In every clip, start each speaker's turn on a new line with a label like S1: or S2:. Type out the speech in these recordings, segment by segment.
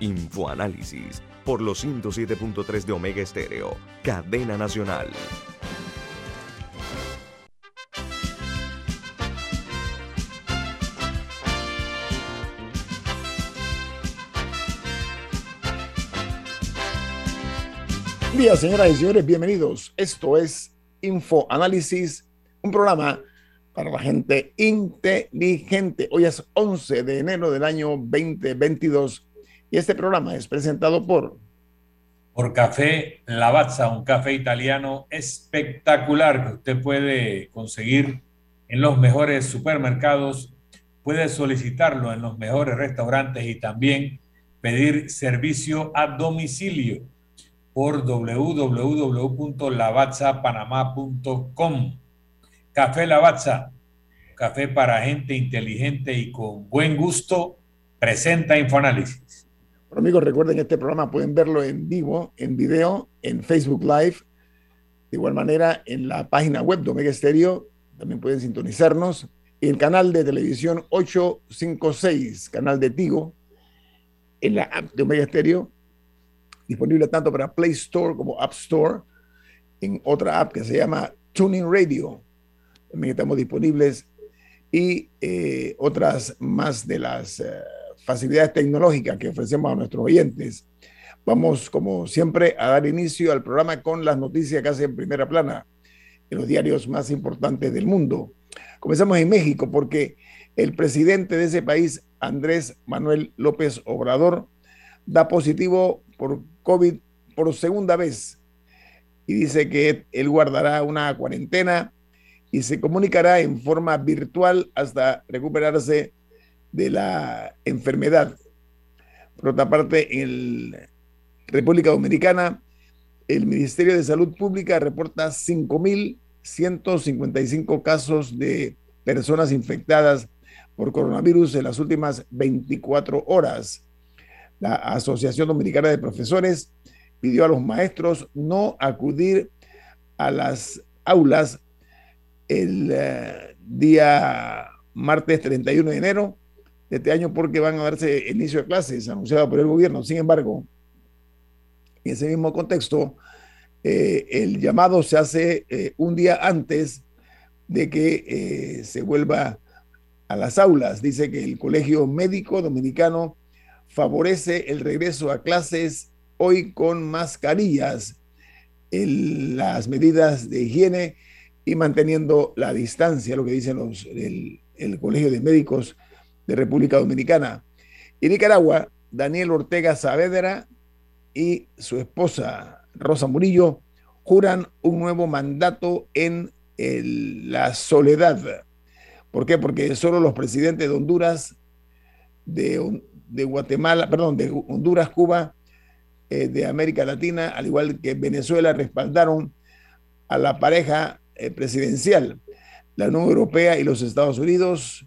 S1: Infoanálisis por los 107.3 de Omega Estéreo, cadena nacional.
S2: Día, señoras y señores, bienvenidos. Esto es Infoanálisis, un programa para la gente inteligente. Hoy es 11 de enero del año 2022 y este programa es presentado por...
S3: Por Café Lavazza, un café italiano espectacular que usted puede conseguir en los mejores supermercados, puede solicitarlo en los mejores restaurantes y también pedir servicio a domicilio por www.lavazzapanamá.com. Café Lavazza, café para gente inteligente y con buen gusto, presenta Infoanálisis.
S2: Bueno, amigos, recuerden este programa pueden verlo en vivo, en video, en Facebook Live. De igual manera, en la página web de Omega Stereo también pueden sintonizarnos. El canal de televisión 856, canal de Tigo, en la app de Omega Stereo, disponible tanto para Play Store como App Store, en otra app que se llama Tuning Radio. También estamos disponibles y eh, otras más de las... Eh, facilidades tecnológicas que ofrecemos a nuestros oyentes. Vamos, como siempre, a dar inicio al programa con las noticias que hacen primera plana en los diarios más importantes del mundo. Comenzamos en México porque el presidente de ese país, Andrés Manuel López Obrador, da positivo por COVID por segunda vez y dice que él guardará una cuarentena y se comunicará en forma virtual hasta recuperarse de la enfermedad. Por otra parte, en República Dominicana, el Ministerio de Salud Pública reporta 5.155 casos de personas infectadas por coronavirus en las últimas 24 horas. La Asociación Dominicana de Profesores pidió a los maestros no acudir a las aulas el eh, día martes 31 de enero de este año porque van a darse inicio de clases anunciado por el gobierno. Sin embargo, en ese mismo contexto, eh, el llamado se hace eh, un día antes de que eh, se vuelva a las aulas. Dice que el Colegio Médico Dominicano favorece el regreso a clases hoy con mascarillas, las medidas de higiene y manteniendo la distancia, lo que dicen el, el Colegio de Médicos República Dominicana. Y Nicaragua, Daniel Ortega Saavedra y su esposa Rosa Murillo juran un nuevo mandato en la soledad. ¿Por qué? Porque solo los presidentes de Honduras, de, de Guatemala, perdón, de Honduras, Cuba, eh, de América Latina, al igual que Venezuela, respaldaron a la pareja eh, presidencial. La Unión Europea y los Estados Unidos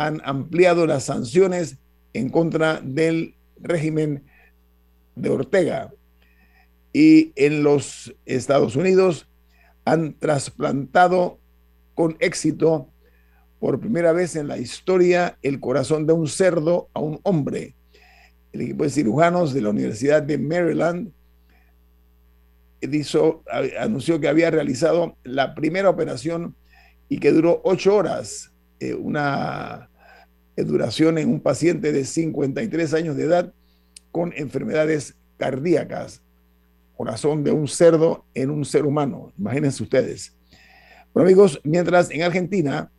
S2: han ampliado las sanciones en contra del régimen de Ortega. Y en los Estados Unidos han trasplantado con éxito por primera vez en la historia el corazón de un cerdo a un hombre. El equipo de cirujanos de la Universidad de Maryland anunció que había realizado la primera operación y que duró ocho horas, eh, una duración en un paciente de 53 años de edad con enfermedades cardíacas. Corazón de un cerdo en un ser humano. Imagínense ustedes. Bueno, amigos, mientras en Argentina,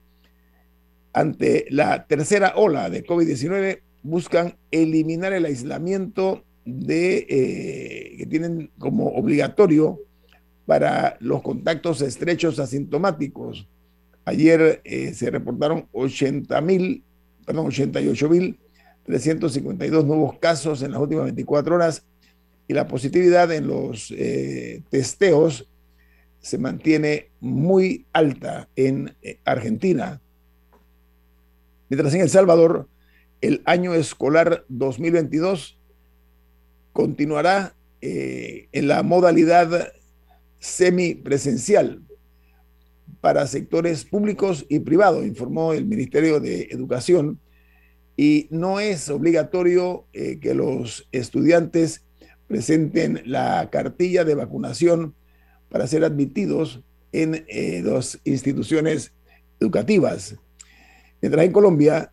S2: ante la tercera ola de COVID-19, buscan eliminar el aislamiento de, eh, que tienen como obligatorio para los contactos estrechos asintomáticos. Ayer eh, se reportaron 80 mil perdón, 88.352 nuevos casos en las últimas 24 horas y la positividad en los eh, testeos se mantiene muy alta en eh, Argentina. Mientras en El Salvador, el año escolar 2022 continuará eh, en la modalidad semipresencial para sectores públicos y privados, informó el Ministerio de Educación, y no es obligatorio eh, que los estudiantes presenten la cartilla de vacunación para ser admitidos en eh, dos instituciones educativas. Mientras en Colombia,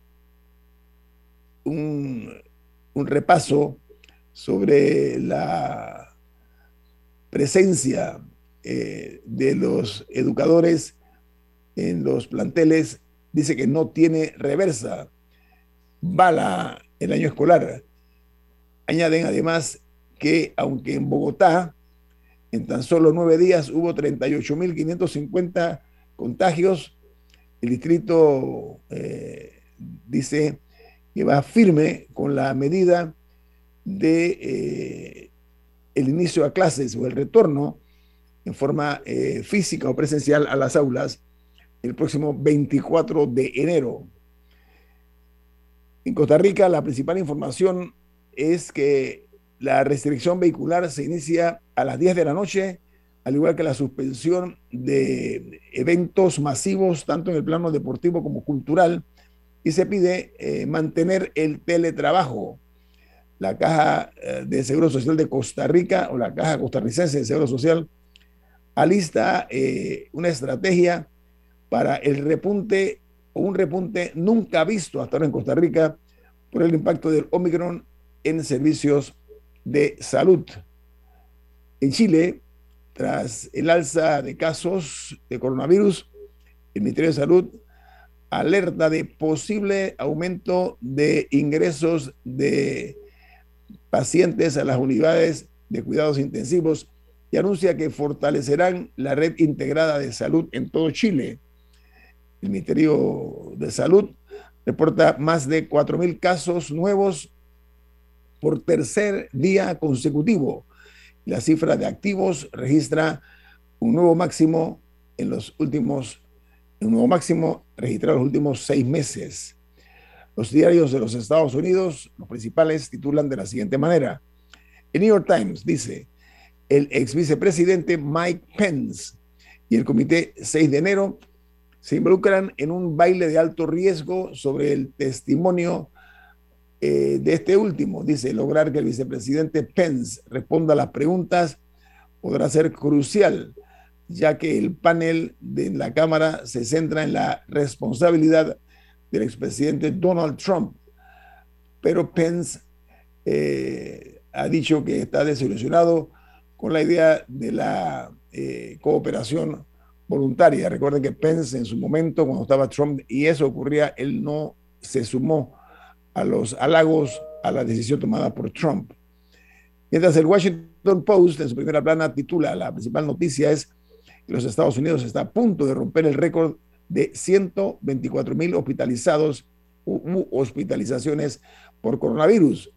S2: un repaso sobre la presencia eh, de los educadores en los planteles dice que no tiene reversa, bala el año escolar. Añaden además que aunque en Bogotá en tan solo nueve días hubo 38.550 contagios, el distrito eh, dice que va firme con la medida de eh, el inicio a clases o el retorno en forma eh, física o presencial a las aulas el próximo 24 de enero. En Costa Rica, la principal información es que la restricción vehicular se inicia a las 10 de la noche, al igual que la suspensión de eventos masivos, tanto en el plano deportivo como cultural, y se pide eh, mantener el teletrabajo. La Caja eh, de Seguro Social de Costa Rica o la Caja Costarricense de Seguro Social alista eh, una estrategia para el repunte o un repunte nunca visto hasta ahora en Costa Rica por el impacto del Omicron en servicios de salud. En Chile, tras el alza de casos de coronavirus, el Ministerio de Salud alerta de posible aumento de ingresos de pacientes a las unidades de cuidados intensivos y anuncia que fortalecerán la red integrada de salud en todo Chile. El Ministerio de Salud reporta más de 4.000 casos nuevos por tercer día consecutivo. La cifra de activos registra un nuevo máximo en los últimos, un nuevo máximo en los últimos seis meses. Los diarios de los Estados Unidos, los principales, titulan de la siguiente manera. El New York Times dice, el ex vicepresidente Mike Pence y el comité 6 de enero se involucran en un baile de alto riesgo sobre el testimonio eh, de este último. Dice, lograr que el vicepresidente Pence responda a las preguntas podrá ser crucial, ya que el panel de la Cámara se centra en la responsabilidad del expresidente Donald Trump. Pero Pence eh, ha dicho que está desilusionado con la idea de la eh, cooperación voluntaria. Recuerden que Pence en su momento, cuando estaba Trump y eso ocurría, él no se sumó a los halagos a la decisión tomada por Trump. Mientras el Washington Post en su primera plana titula, la principal noticia es que los Estados Unidos está a punto de romper el récord de 124 mil hospitalizados u hospitalizaciones por coronavirus.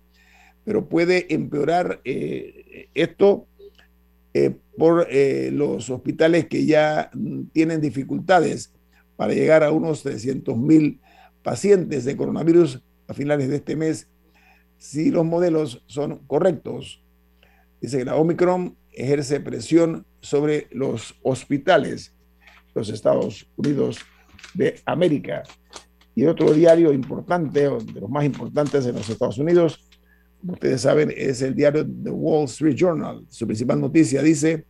S2: Pero puede empeorar eh, esto eh, por eh, los hospitales que ya tienen dificultades para llegar a unos 300 mil pacientes de coronavirus a finales de este mes si los modelos son correctos. Dice que la Omicron ejerce presión sobre los hospitales los Estados Unidos de América. Y otro diario importante, de los más importantes en los Estados Unidos, ustedes saben, es el diario The Wall Street Journal. Su principal noticia dice,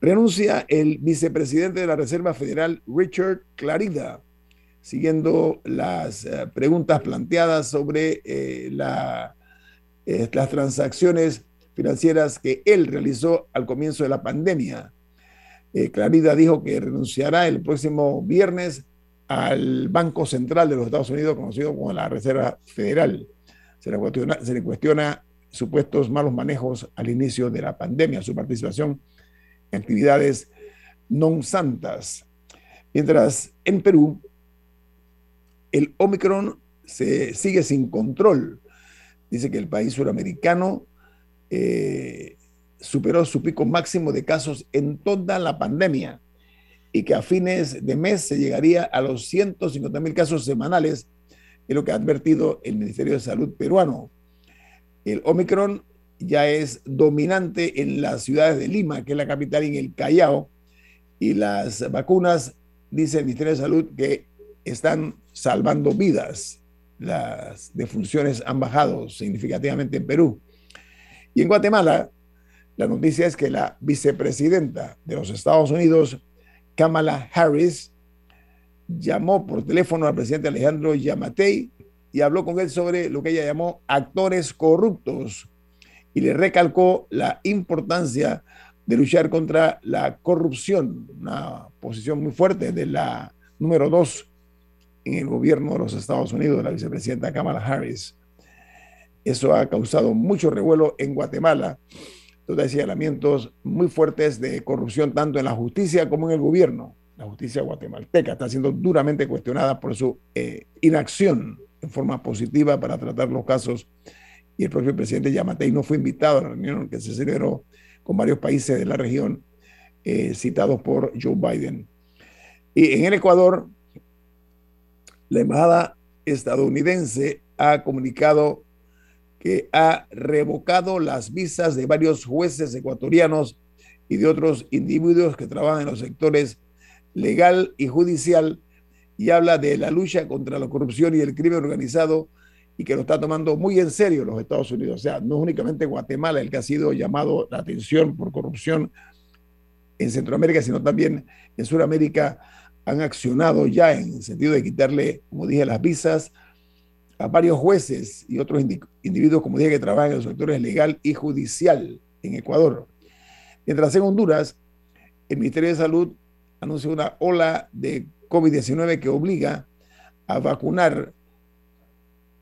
S2: renuncia el vicepresidente de la Reserva Federal, Richard Clarida siguiendo las eh, preguntas planteadas sobre eh, eh, las transacciones financieras que él realizó al comienzo de la pandemia. Clarida dijo que renunciará el próximo viernes al Banco Central de los Estados Unidos, conocido como la Reserva Federal. Se le, cuestiona, se le cuestiona supuestos malos manejos al inicio de la pandemia, su participación en actividades non santas. Mientras en Perú, el Omicron se sigue sin control. Dice que el país suramericano eh, superó su pico máximo de casos en toda la pandemia y que a fines de mes se llegaría a los 150 mil casos semanales, es lo que ha advertido el Ministerio de Salud peruano. El Omicron ya es dominante en las ciudades de Lima, que es la capital, y en el Callao, y las vacunas, dice el Ministerio de Salud, que están salvando vidas. Las defunciones han bajado significativamente en Perú. Y en Guatemala, la noticia es que la vicepresidenta de los Estados Unidos, Kamala Harris, llamó por teléfono al presidente Alejandro Yamatei y habló con él sobre lo que ella llamó actores corruptos y le recalcó la importancia de luchar contra la corrupción, una posición muy fuerte de la número dos en el gobierno de los Estados Unidos, la vicepresidenta Kamala Harris. Eso ha causado mucho revuelo en Guatemala, hay señalamientos muy fuertes de corrupción tanto en la justicia como en el gobierno. La justicia guatemalteca está siendo duramente cuestionada por su eh, inacción en forma positiva para tratar los casos y el propio presidente Yamatei no fue invitado a la reunión que se celebró con varios países de la región eh, citados por Joe Biden. Y en el Ecuador, la embajada estadounidense ha comunicado que ha revocado las visas de varios jueces ecuatorianos y de otros individuos que trabajan en los sectores legal y judicial y habla de la lucha contra la corrupción y el crimen organizado y que lo está tomando muy en serio los Estados Unidos. O sea, no es únicamente Guatemala el que ha sido llamado la atención por corrupción en Centroamérica, sino también en Sudamérica han accionado ya en el sentido de quitarle, como dije, las visas a varios jueces y otros individuos, como dije, que trabajan en los sectores legal y judicial en Ecuador. Mientras en Honduras, el Ministerio de Salud anuncia una ola de COVID-19 que obliga a vacunar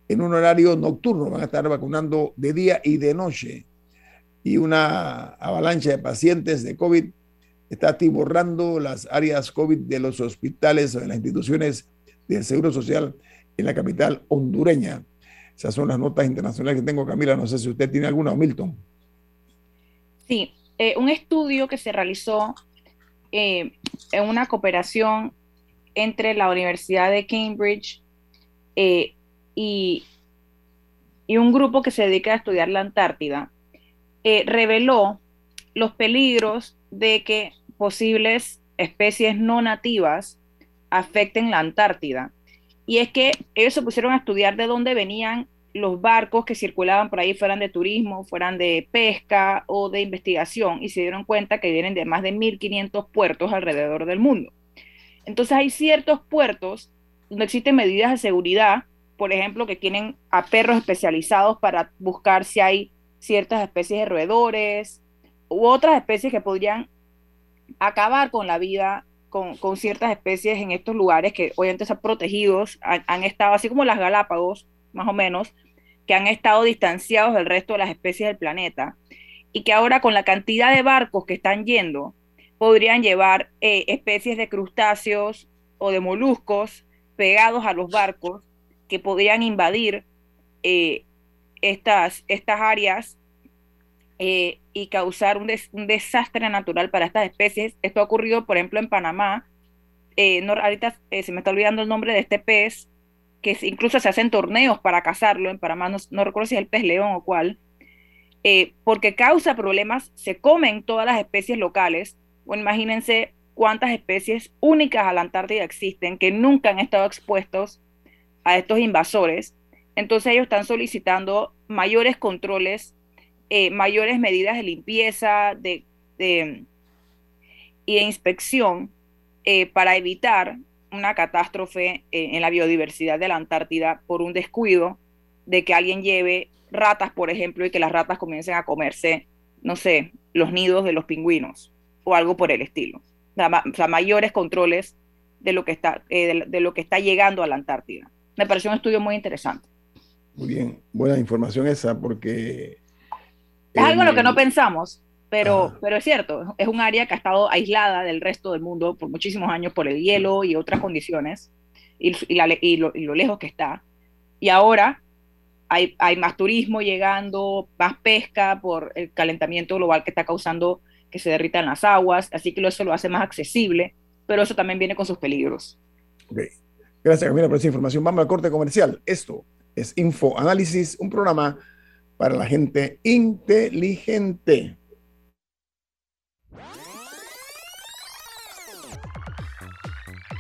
S2: en un horario nocturno. Van a estar vacunando de día y de noche. Y una avalancha de pacientes de COVID está atiborrando las áreas COVID de los hospitales o de las instituciones del Seguro Social en la capital hondureña. Esas son las notas internacionales que tengo, Camila. No sé si usted tiene alguna, Milton.
S4: Sí, eh, un estudio que se realizó eh, en una cooperación entre la Universidad de Cambridge eh, y, un grupo que se dedica a estudiar la Antártida, reveló los peligros de que posibles especies no nativas afecten la Antártida. Y es que ellos se pusieron a estudiar de dónde venían los barcos que circulaban por ahí, fueran de turismo, fueran de pesca o de investigación, y se dieron cuenta que vienen de más de 1.500 puertos alrededor del mundo. Entonces hay ciertos puertos donde existen medidas de seguridad, por ejemplo, que tienen a perros especializados para buscar si hay ciertas especies de roedores u otras especies que podrían acabar con la vida con, ciertas especies en estos lugares que obviamente están protegidos, han, estado así como las Galápagos, más o menos, que han estado distanciados del resto de las especies del planeta y que ahora con la cantidad de barcos que están yendo, podrían llevar eh, especies de crustáceos o de moluscos pegados a los barcos que podrían invadir eh, estas, estas áreas eh, y causar un, desastre natural para estas especies. Esto ha ocurrido, por ejemplo, en Panamá. ahorita se me está olvidando el nombre de este pez, que incluso se hacen torneos para cazarlo. En Panamá no, recuerdo si es el pez león o cuál. porque causa problemas, se comen todas las especies locales imagínense cuántas especies únicas a la Antártida existen que nunca han estado expuestos a estos invasores. Entonces ellos están solicitando mayores controles, eh, mayores medidas de limpieza de, y de inspección eh, para evitar una catástrofe en la biodiversidad de la Antártida por un descuido de que alguien lleve ratas, por ejemplo, y que las ratas comiencen a comerse, no sé, los nidos de los pingüinos o algo por el estilo. O sea, mayores controles de lo, que está, eh, de, lo que está llegando a la Antártida. Me pareció un estudio muy interesante.
S2: Muy bien, buena información esa porque...
S4: Es algo en lo que no pensamos, pero, pero es cierto, es un área que ha estado aislada del resto del mundo por muchísimos años por el hielo y otras condiciones y, y, lo, y lo, lejos que está. Y ahora hay, hay más turismo llegando, más pesca por el calentamiento global que está causando que se derritan las aguas, así que eso lo hace más accesible, pero eso también viene con sus peligros.
S2: Okay. Gracias, Camila, por esa información. Vamos al corte comercial. Esto es Info Análisis, un programa para la gente inteligente.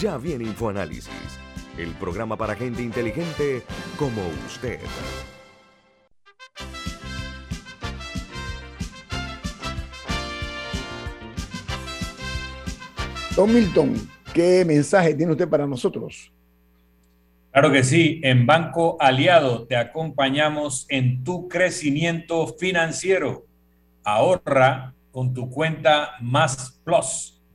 S1: Ya viene InfoAnálisis, el programa para gente inteligente como usted.
S2: Don Milton, ¿qué mensaje tiene usted para nosotros?
S3: Claro que sí, en Banco Aliado te acompañamos en tu crecimiento financiero. Ahorra con tu cuenta Más Plus,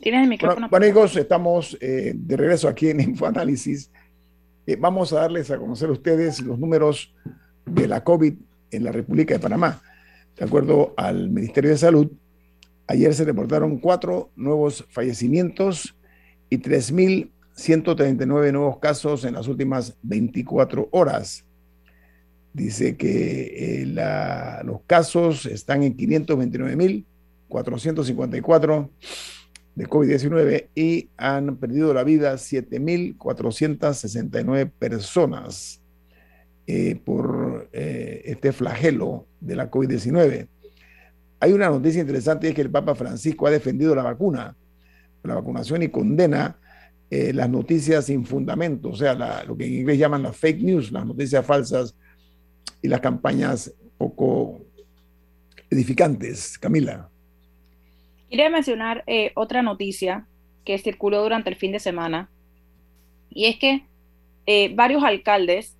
S4: Tienes el micrófono.
S2: Bueno, amigos, estamos eh, de regreso aquí en Infoanálisis. Eh, vamos a darles a conocer a ustedes los números de la COVID en la República de Panamá. De acuerdo al Ministerio de Salud, ayer se reportaron cuatro nuevos fallecimientos y 3.139 nuevos casos en las últimas 24 horas. Dice que eh, la, los casos están en 529.454 de COVID-19 y han perdido la vida 7.469 personas. Eh, por eh, este flagelo de la COVID-19. Hay una noticia interesante, es que el Papa Francisco ha defendido la vacuna, la vacunación y condena eh, las noticias sin fundamento, o sea, lo que en inglés llaman las fake news, las noticias falsas y las campañas poco edificantes. Camila.
S4: Quería mencionar otra noticia que circuló durante el fin de semana, y es que varios alcaldes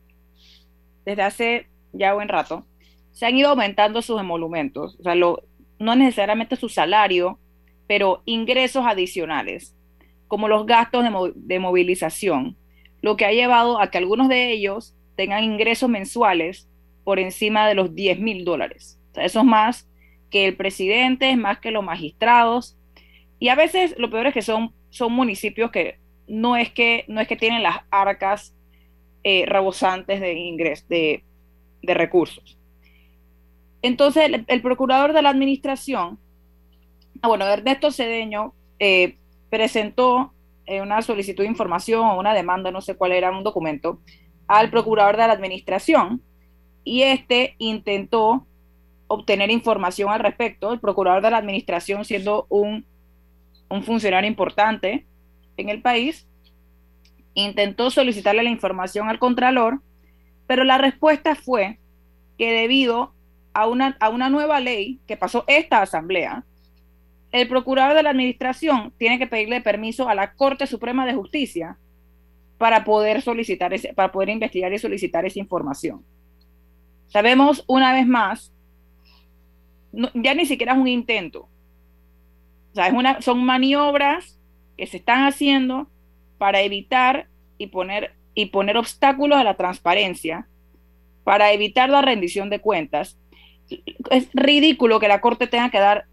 S4: desde hace ya buen rato, se han ido aumentando sus emolumentos, o sea, no necesariamente su salario, pero ingresos adicionales, como los gastos de, movilización, lo que ha llevado a que algunos de ellos tengan ingresos mensuales por encima de los 10 mil dólares. O sea, eso es más que el presidente, es más que los magistrados. Y a veces lo peor es que son, son municipios que no es que, no es que tienen las arcas eh, rebosantes de ingresos, de, recursos. Entonces, el, procurador de la administración, ah, bueno, Ernesto Cedeño, eh, presentó eh, una solicitud de información o una demanda, no sé cuál era, un documento, al procurador de la administración y este intentó obtener información al respecto. El procurador de la administración, siendo un, un funcionario importante en el país, intentó solicitarle la información al Contralor, pero la respuesta fue que debido a una, a una nueva ley que pasó esta asamblea, el procurador de la administración tiene que pedirle permiso a la Corte Suprema de Justicia para poder solicitar ese, para poder investigar y solicitar esa información. Sabemos una vez más, ya ni siquiera es un intento. O sea, una, son maniobras que se están haciendo para evitar y poner y poner obstáculos a la transparencia para evitar la rendición de cuentas, es ridículo que la Corte tenga que dar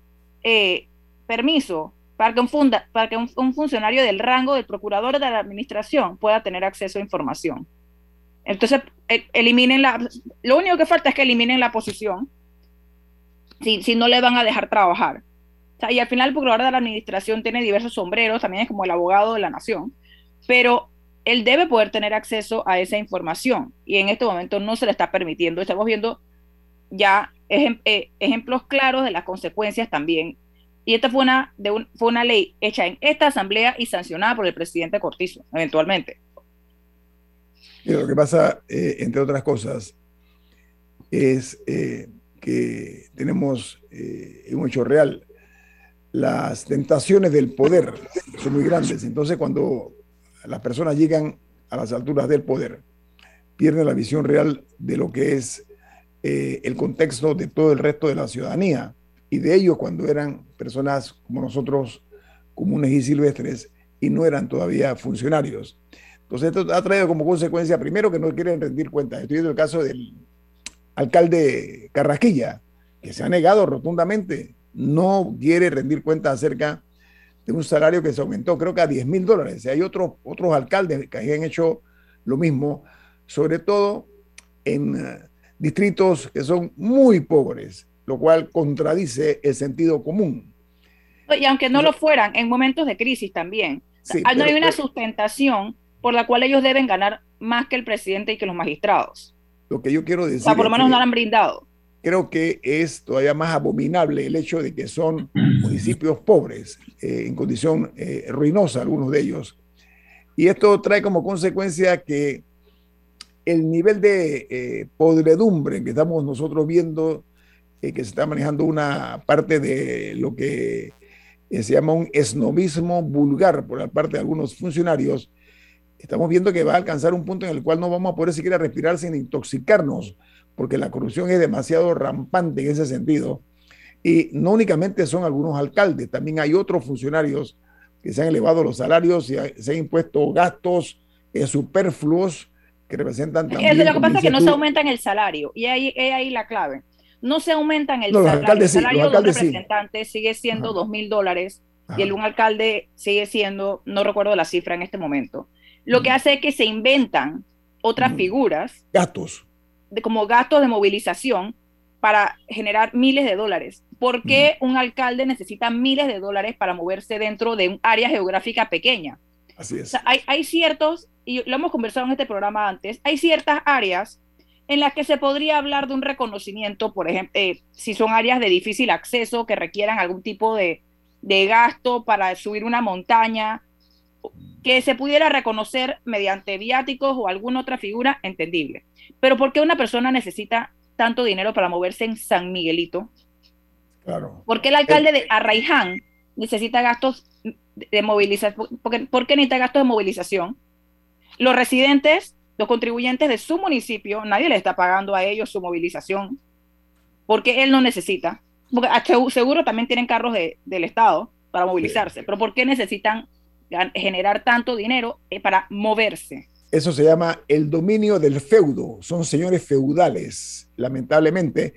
S4: eh, permiso para que, un, funda, para que un, funcionario del rango del procurador de la administración pueda tener acceso a información. Entonces, e, eliminen la... Lo único que falta es que eliminen la posición si, si no le van a dejar trabajar. y al final el procurador de la administración tiene diversos sombreros, también es como el abogado de la nación, pero él debe poder tener acceso a esa información y en este momento no se le está permitiendo. Estamos viendo ya eh, ejemplos claros de las consecuencias también. Y esta fue una, de fue una ley hecha en esta asamblea y sancionada por el presidente Cortizo, eventualmente.
S2: Y lo que pasa, eh, entre otras cosas, es eh, que tenemos en un hecho real. Las tentaciones del poder son muy grandes. Entonces, cuando las personas llegan a las alturas del poder, pierden la visión real de lo que es eh, el contexto de todo el resto de la ciudadanía y de ellos cuando eran personas como nosotros, comunes y silvestres, y no eran todavía funcionarios. Entonces, esto ha traído como consecuencia, primero, que no quieren rendir cuentas. Estoy viendo el caso del alcalde Carrasquilla, que se ha negado rotundamente, no quiere rendir cuentas acerca de un salario que se aumentó, creo que a 10 mil dólares. Hay otros, otros alcaldes que han hecho lo mismo, sobre todo en eh, distritos que son muy pobres, lo cual contradice el sentido común.
S4: Y aunque no lo fueran, en momentos de crisis también. no hay una sustentación por la cual ellos deben ganar más que el presidente y que los magistrados.
S2: Lo que yo quiero decir. O
S4: sea, por lo menos no lo han brindado
S2: creo que es todavía más abominable el hecho de que son municipios pobres, eh, en condición eh, ruinosa algunos de ellos. Y esto trae como consecuencia que el nivel de eh, podredumbre que estamos nosotros viendo, que se está manejando una parte de lo que se llama un esnovismo vulgar por la parte de algunos funcionarios, estamos viendo que va a alcanzar un punto en el cual no vamos a poder siquiera respirar sin intoxicarnos porque la corrupción es demasiado rampante en ese sentido. Y no únicamente son algunos alcaldes, también hay otros funcionarios que se han elevado los salarios y se han impuesto gastos eh, superfluos que representan también...
S4: lo que pasa es que no se aumentan el salario y ahí, es ahí la clave. No se aumentan el salario. el salario de un representante sigue siendo dos mil dólares y el un alcalde sigue siendo, no recuerdo la cifra en este momento. Lo que hace es que se inventan otras figuras.
S2: Gastos
S4: de, como gastos de movilización para generar miles de dólares. ¿Por qué un alcalde necesita miles de dólares para moverse dentro de un área geográfica pequeña?
S2: Así es.
S4: hay, hay, ciertos, y lo hemos conversado en este programa antes, hay ciertas áreas en las que se podría hablar de un reconocimiento, por ejemplo, eh, si son áreas de difícil acceso que requieran algún tipo de, de gasto para subir una montaña, que se pudiera reconocer mediante viáticos o alguna otra figura entendible. Pero ¿por qué una persona necesita tanto dinero para moverse en San Miguelito?
S2: Claro.
S4: ¿Por qué el alcalde de Arraiján necesita gastos de movilización? ¿Por qué necesita gastos de movilización? Los residentes, los contribuyentes de su municipio, nadie le está pagando a ellos su movilización, porque él no necesita. Porque seguro también tienen carros del Estado para movilizarse, pero ¿por qué necesitan generar tanto dinero eh, para moverse?
S2: Eso se llama el dominio del feudo. Son señores feudales, lamentablemente.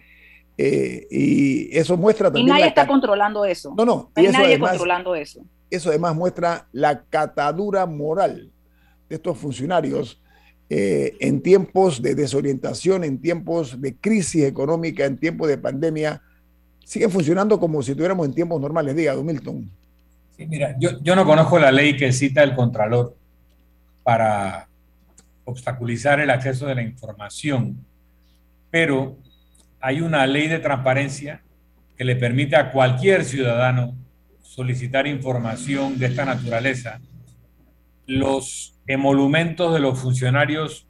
S2: Eh, y eso muestra también.
S4: Y nadie está controlando eso.
S2: No, no.
S4: nadie controlando eso.
S2: Eso además muestra la catadura moral de estos funcionarios eh, en tiempos de desorientación, en tiempos de crisis económica, en tiempos de pandemia. Siguen funcionando como si estuviéramos en tiempos normales. Diga, Don Milton.
S3: Mira, yo, yo no conozco la ley que cita el Contralor para obstaculizar el acceso de la información, pero hay una ley de transparencia que le permite a cualquier ciudadano solicitar información de esta naturaleza. Los emolumentos de los funcionarios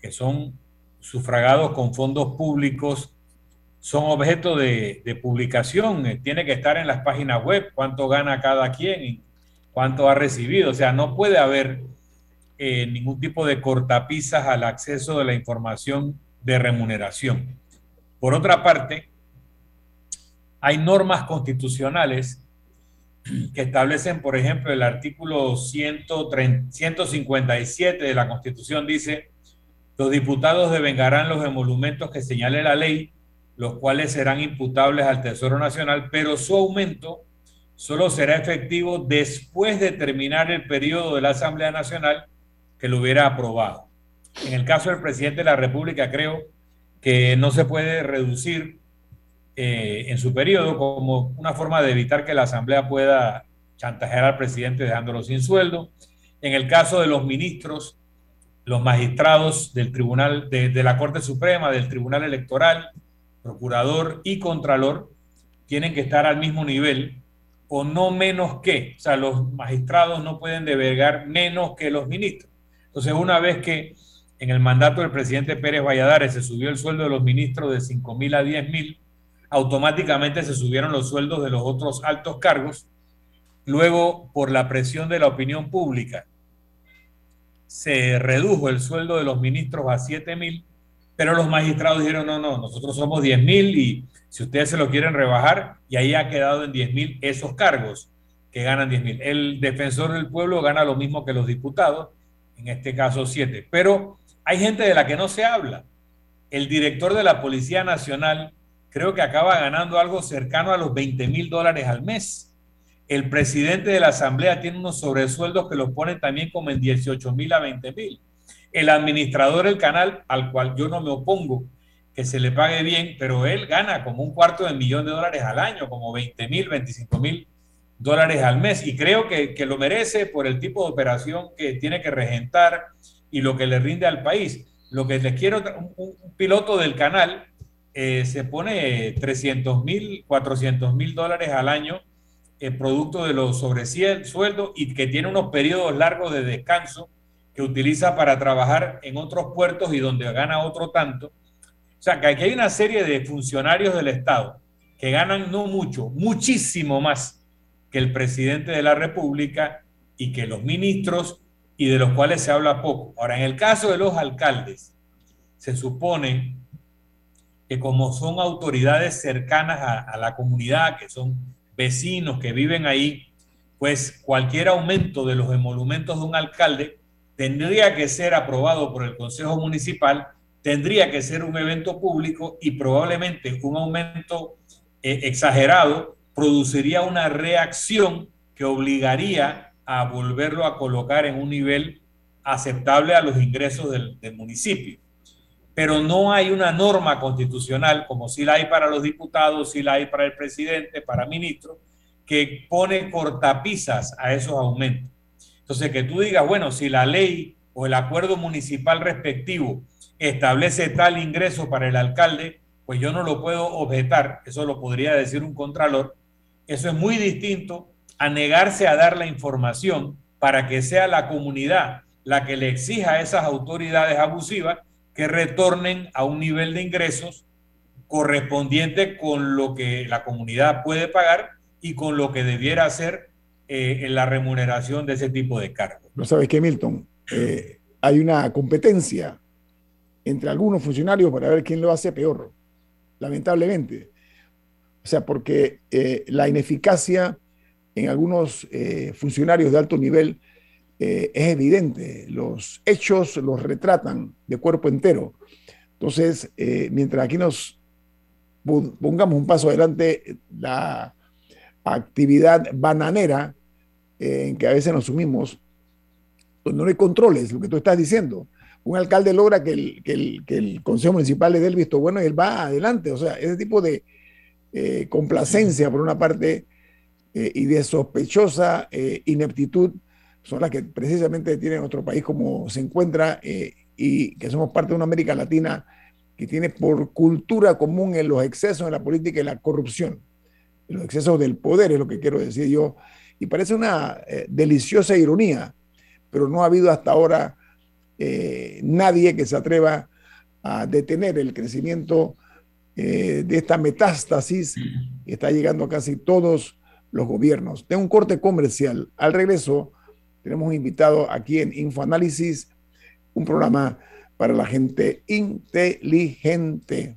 S3: que son sufragados con fondos públicos son objeto de, publicación. Tiene que estar en las páginas web cuánto gana cada quien cuánto ha recibido. O sea, no puede haber eh, ningún tipo de cortapisas al acceso de la información de remuneración. Por otra parte, hay normas constitucionales que establecen, por ejemplo, el artículo 157 de la Constitución dice, los diputados devengarán los emolumentos que señale la ley, los cuales serán imputables al Tesoro Nacional, pero su aumento solo será efectivo después de terminar el periodo de la Asamblea Nacional que lo hubiera aprobado. En el caso del presidente de la República, creo que no se puede reducir eh, en su periodo como una forma de evitar que la Asamblea pueda chantajear al presidente dejándolo sin sueldo. En el caso de los ministros, los magistrados del Tribunal, de, de la Corte Suprema, del Tribunal Electoral, procurador y contralor, tienen que estar al mismo nivel o no menos que. O sea, los magistrados no pueden debergar menos que los ministros. Entonces, una vez que en el mandato del presidente Pérez Valladares se subió el sueldo de los ministros de 5 mil a 10 mil, automáticamente se subieron los sueldos de los otros altos cargos. Luego, por la presión de la opinión pública, se redujo el sueldo de los ministros a 7 mil, pero los magistrados dijeron, no, no, nosotros somos 10 mil y si ustedes se lo quieren rebajar, y ahí ha quedado en 10 mil esos cargos que ganan 10 mil. El defensor del pueblo gana lo mismo que los diputados, en este caso 7. Pero hay gente de la que no se habla. El director de la Policía Nacional creo que acaba ganando algo cercano a los 20 mil dólares al mes. El presidente de la Asamblea tiene unos sobresueldos que los ponen también como en 18 mil a 20 mil. El administrador del canal, al cual yo no me opongo que se le pague bien, pero él gana como un cuarto de millón de dólares al año, como 20 mil, 25 mil dólares al mes. Y creo que, que, lo merece por el tipo de operación que tiene que regentar y lo que le rinde al país. Lo que les quiero, un, un piloto del canal eh, se pone 300 mil, 400 mil dólares al año en producto de los sobresueldos y que tiene unos periodos largos de descanso que utiliza para trabajar en otros puertos y donde gana otro tanto. O sea, que aquí hay una serie de funcionarios del Estado que ganan no mucho, muchísimo más que el presidente de la República y que los ministros y de los cuales se habla poco. Ahora, en el caso de los alcaldes, se supone que como son autoridades cercanas a, la comunidad, que son vecinos que viven ahí, pues cualquier aumento de los emolumentos de un alcalde tendría que ser aprobado por el Consejo Municipal, tendría que ser un evento público y probablemente un aumento eh, exagerado produciría una reacción que obligaría a volverlo a colocar en un nivel aceptable a los ingresos del municipio pero no hay una norma constitucional, como si la hay para los diputados, si la hay para el presidente, para ministros, que pone cortapisas a esos aumentos. Entonces, que tú digas, bueno, si la ley o el acuerdo municipal respectivo establece tal ingreso para el alcalde, pues yo no lo puedo objetar, eso lo podría decir un contralor. Eso es muy distinto a negarse a dar la información para que sea la comunidad la que le exija a esas autoridades abusivas que retornen a un nivel de ingresos correspondiente con lo que la comunidad puede pagar y con lo que debiera hacer eh, en la remuneración de ese tipo de cargos.
S2: No sabes qué, Milton, eh, hay una competencia entre algunos funcionarios para ver quién lo hace peor, lamentablemente. O sea, porque eh, la ineficacia en algunos funcionarios de alto nivel es evidente, los hechos los retratan de cuerpo entero. Entonces, mientras aquí nos pongamos un paso adelante, la actividad bananera eh, en que a veces nos sumimos, donde no hay controles, lo que tú estás diciendo. Un alcalde logra que el, que el, Consejo Municipal le dé el visto bueno y él va adelante. O sea, ese tipo de complacencia, por una parte, y de sospechosa ineptitud son las que precisamente tienen nuestro país como se encuentra eh, y que somos parte de una América Latina que tiene por cultura común en los excesos de la política y la corrupción, los excesos del poder es lo que quiero decir yo, y parece una eh, deliciosa ironía, pero no ha habido hasta ahora eh, nadie que se atreva a detener el crecimiento de esta metástasis que está llegando a casi todos los gobiernos. Tengo un corte comercial. Al regreso, tenemos un invitado aquí en Infoanálisis, un programa para la gente inteligente.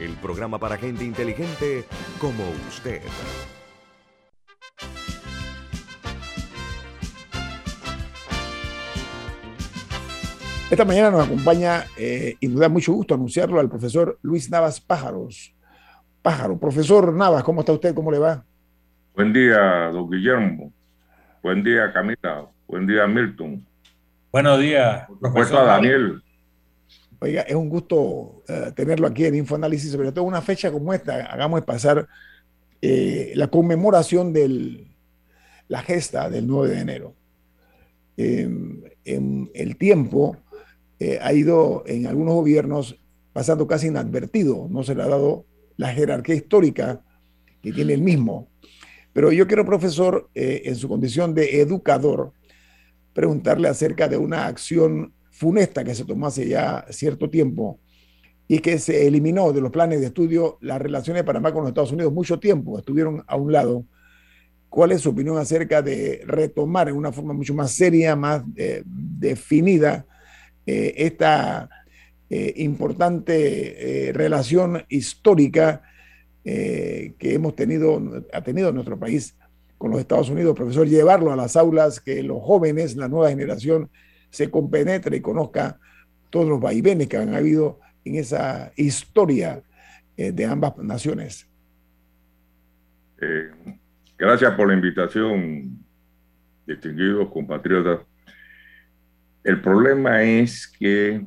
S1: el programa para gente inteligente como usted.
S2: Esta mañana nos acompaña, eh, y nos da mucho gusto anunciarlo, al profesor Luis Navas Pájaros. Pájaro. Profesor Navas, ¿cómo está usted? ¿Cómo le va?
S5: Buen día, don Guillermo. Buen día, Camila. Buen día, Milton.
S3: Buenos días,
S5: profesor Daniel.
S2: Oiga, es un gusto uh, tenerlo aquí en InfoAnálisis, sobre todo una fecha como esta. Hagamos pasar eh, la conmemoración de la gesta del 9 de enero. Eh, en el tiempo eh, ha ido en algunos gobiernos pasando casi inadvertido, no se le ha dado la jerarquía histórica que tiene el mismo. Pero yo quiero, profesor, eh, en su condición de educador, preguntarle acerca de una acción funesta que se tomó hace ya cierto tiempo y que se eliminó de los planes de estudio las relaciones de Panamá con los Estados Unidos. Mucho tiempo estuvieron a un lado. ¿Cuál es su opinión acerca de retomar en una forma mucho más seria, más eh, definida, eh, esta eh, importante relación histórica que hemos tenido, ha tenido nuestro país con los Estados Unidos, profesor, llevarlo a las aulas, que los jóvenes, la nueva generación, se compenetre y conozca todos los vaivenes que han habido en esa historia de ambas naciones.
S5: gracias por la invitación, distinguidos compatriotas. El problema es que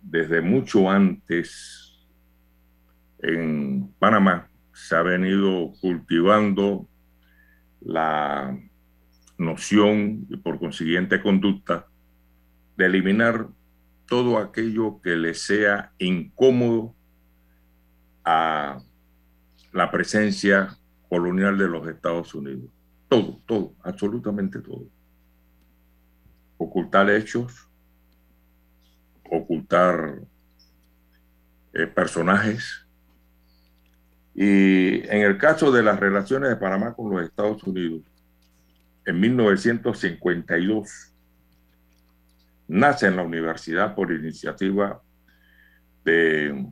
S5: desde mucho antes en Panamá se ha venido cultivando la noción y por consiguiente conducta de eliminar todo aquello que le sea incómodo a la presencia colonial de los Estados Unidos. Todo, todo, absolutamente todo ocultar hechos, ocultar eh, personajes. Y en el caso de las relaciones de Panamá con los Estados Unidos, en 1952 nace en la universidad por iniciativa de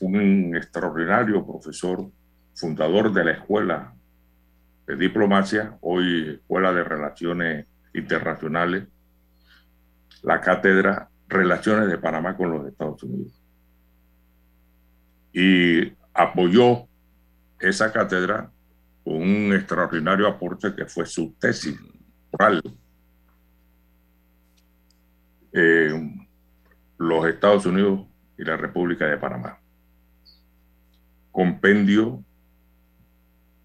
S5: un extraordinario profesor, fundador de la escuela de diplomacia, hoy Escuela de Relaciones internacionales, la cátedra Relaciones de Panamá con los Estados Unidos. Y apoyó esa cátedra un extraordinario aporte que fue su tesis oral. Eh, los Estados Unidos y la República de Panamá. Compendio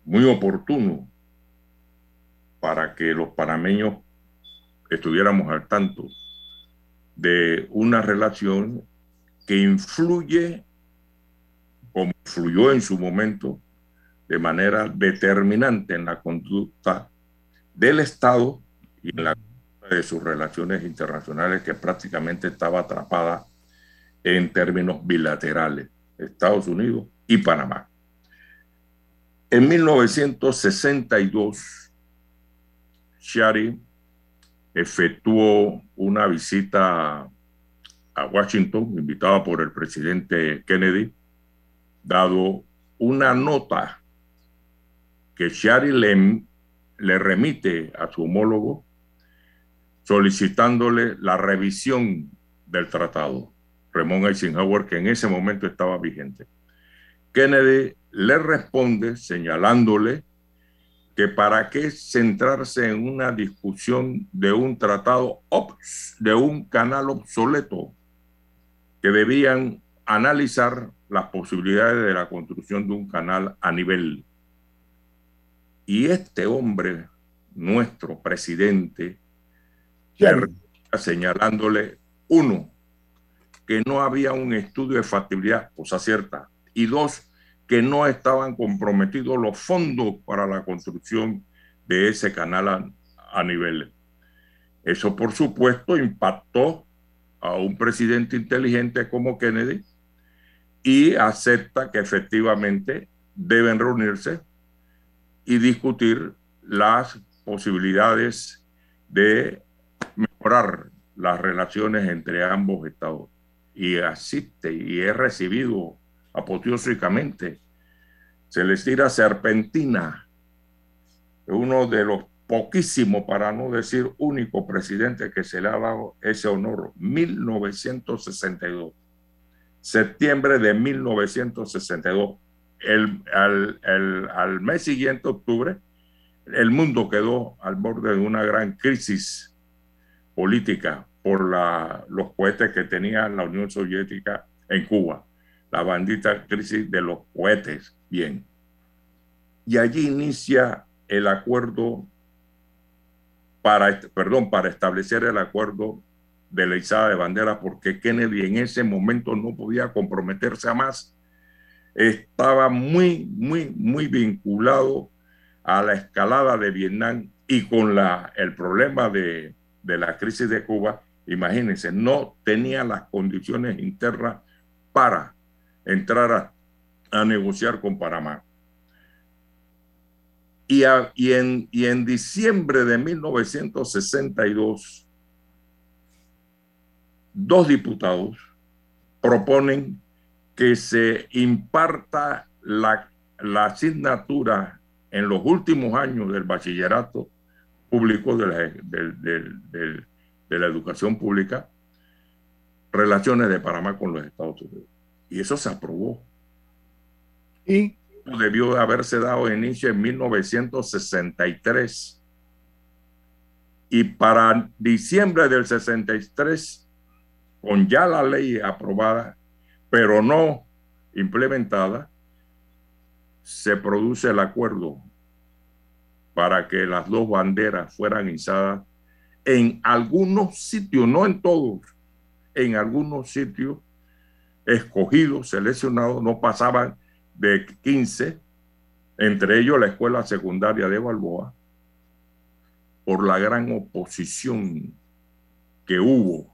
S5: muy oportuno para que los panameños estuviéramos al tanto de una relación que influye, como influyó en su momento, de manera determinante en la conducta del Estado y en la de sus relaciones internacionales que prácticamente estaba atrapada en términos bilaterales, Estados Unidos y Panamá. En 1962, Shari efectuó una visita a Washington, invitada por el presidente Kennedy, dado una nota que Shari le, remite a su homólogo solicitándole la revisión del tratado, Ramón Eisenhower, que en ese momento estaba vigente. Kennedy le responde señalándole que para qué centrarse en una discusión de un tratado, de un canal obsoleto, que debían analizar las posibilidades de la construcción de un canal a nivel. Y este hombre, nuestro presidente, señalándole, uno, que no había un estudio de factibilidad, cosa cierta, y dos, que no estaban comprometidos los fondos para la construcción de ese canal a, a nivel. Eso, por supuesto, impactó a un presidente inteligente como Kennedy y acepta que efectivamente deben reunirse y discutir las posibilidades de mejorar las relaciones entre ambos estados. Y asiste y es recibido apoteósicamente. Se les tira serpentina, uno de los poquísimos, para no decir único presidente que se le ha dado ese honor, 1962, septiembre de 1962. El, al, al mes siguiente, octubre, el mundo quedó al borde de una gran crisis política por la, los cohetes que tenía la Unión Soviética en Cuba, la bandita crisis de los cohetes, bien. Y allí inicia el acuerdo para, perdón, para establecer el acuerdo de la izada de bandera, porque Kennedy en ese momento no podía comprometerse a más. Estaba muy, muy, muy vinculado a la escalada de Vietnam y con la, el problema de, de la crisis de Cuba, imagínense, no tenía las condiciones internas para entrar a, a negociar con Panamá. Y, a, y, en, y en diciembre de 1962, dos diputados proponen que se imparta la, la asignatura en los últimos años del bachillerato público de la, de, de, de la educación pública, relaciones de Panamá con los Estados Unidos. Y eso se aprobó. Y debió haberse dado inicio en 1963. Y para diciembre del 63, con ya la ley aprobada, pero no implementada, se produce el acuerdo para que las dos banderas fueran izadas en algunos sitios, no en todos, en algunos sitios escogidos, seleccionados, no pasaban de 15, entre ellos la escuela secundaria de Balboa, por la gran oposición que hubo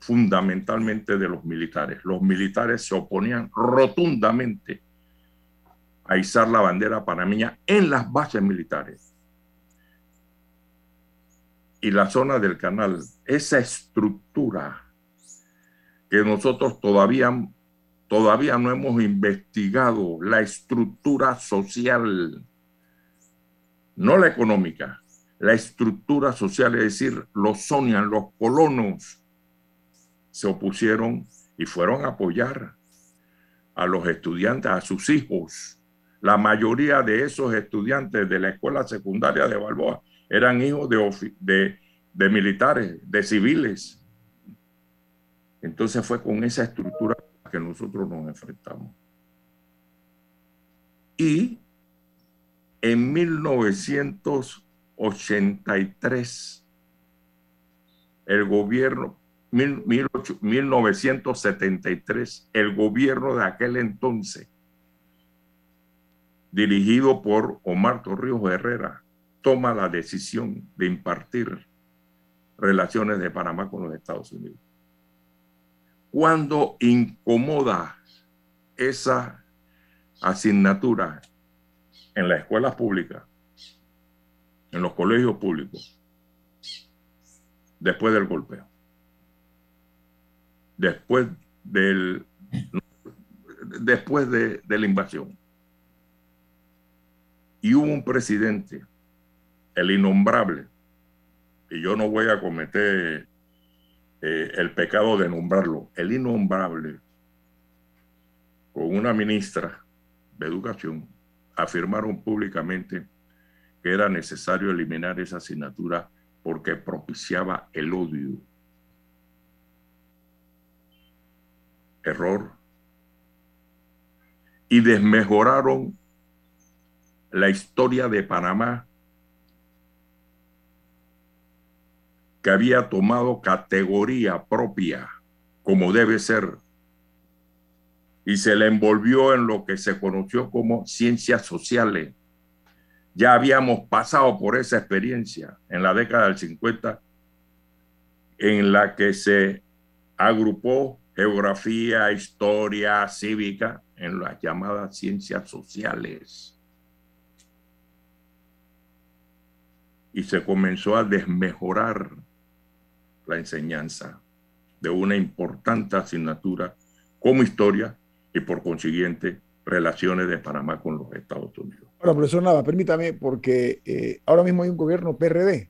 S5: fundamentalmente de los militares. Los militares se oponían rotundamente a izar la bandera panameña en las bases militares. Y la zona del canal, esa estructura que nosotros todavía todavía no hemos investigado la estructura social, no la económica, la estructura social, es decir, los sonian, los colonos, se opusieron y fueron a apoyar a los estudiantes, a sus hijos. La mayoría de esos estudiantes de la escuela secundaria de Balboa eran hijos de, de, militares, de civiles. Entonces fue con esa estructura que nosotros nos enfrentamos. Y en 1983, el gobierno, 1973, el gobierno de aquel entonces, dirigido por Omar Torrijos Herrera, toma la decisión de impartir relaciones de Panamá con los Estados Unidos. Cuando incomoda esa asignatura en las escuelas públicas, en los colegios públicos, después del golpeo, después del después de, la invasión. Y hubo un presidente, el innombrable, y yo no voy a cometer eh, el pecado de nombrarlo, el innombrable, con una ministra de educación, afirmaron públicamente que era necesario eliminar esa asignatura porque propiciaba el odio. Error y desmejoraron la historia de Panamá que había tomado categoría propia como debe ser y se le envolvió en lo que se conoció como ciencias sociales. Ya habíamos pasado por esa experiencia en la década del 50 en la que se agrupó geografía, historia, cívica en las llamadas ciencias sociales. Y se comenzó a desmejorar la enseñanza de una importante asignatura como historia y por consiguiente relaciones de Panamá con los Estados Unidos.
S2: Ahora, profesor Nava, permítame, porque eh, ahora mismo hay un gobierno PRD,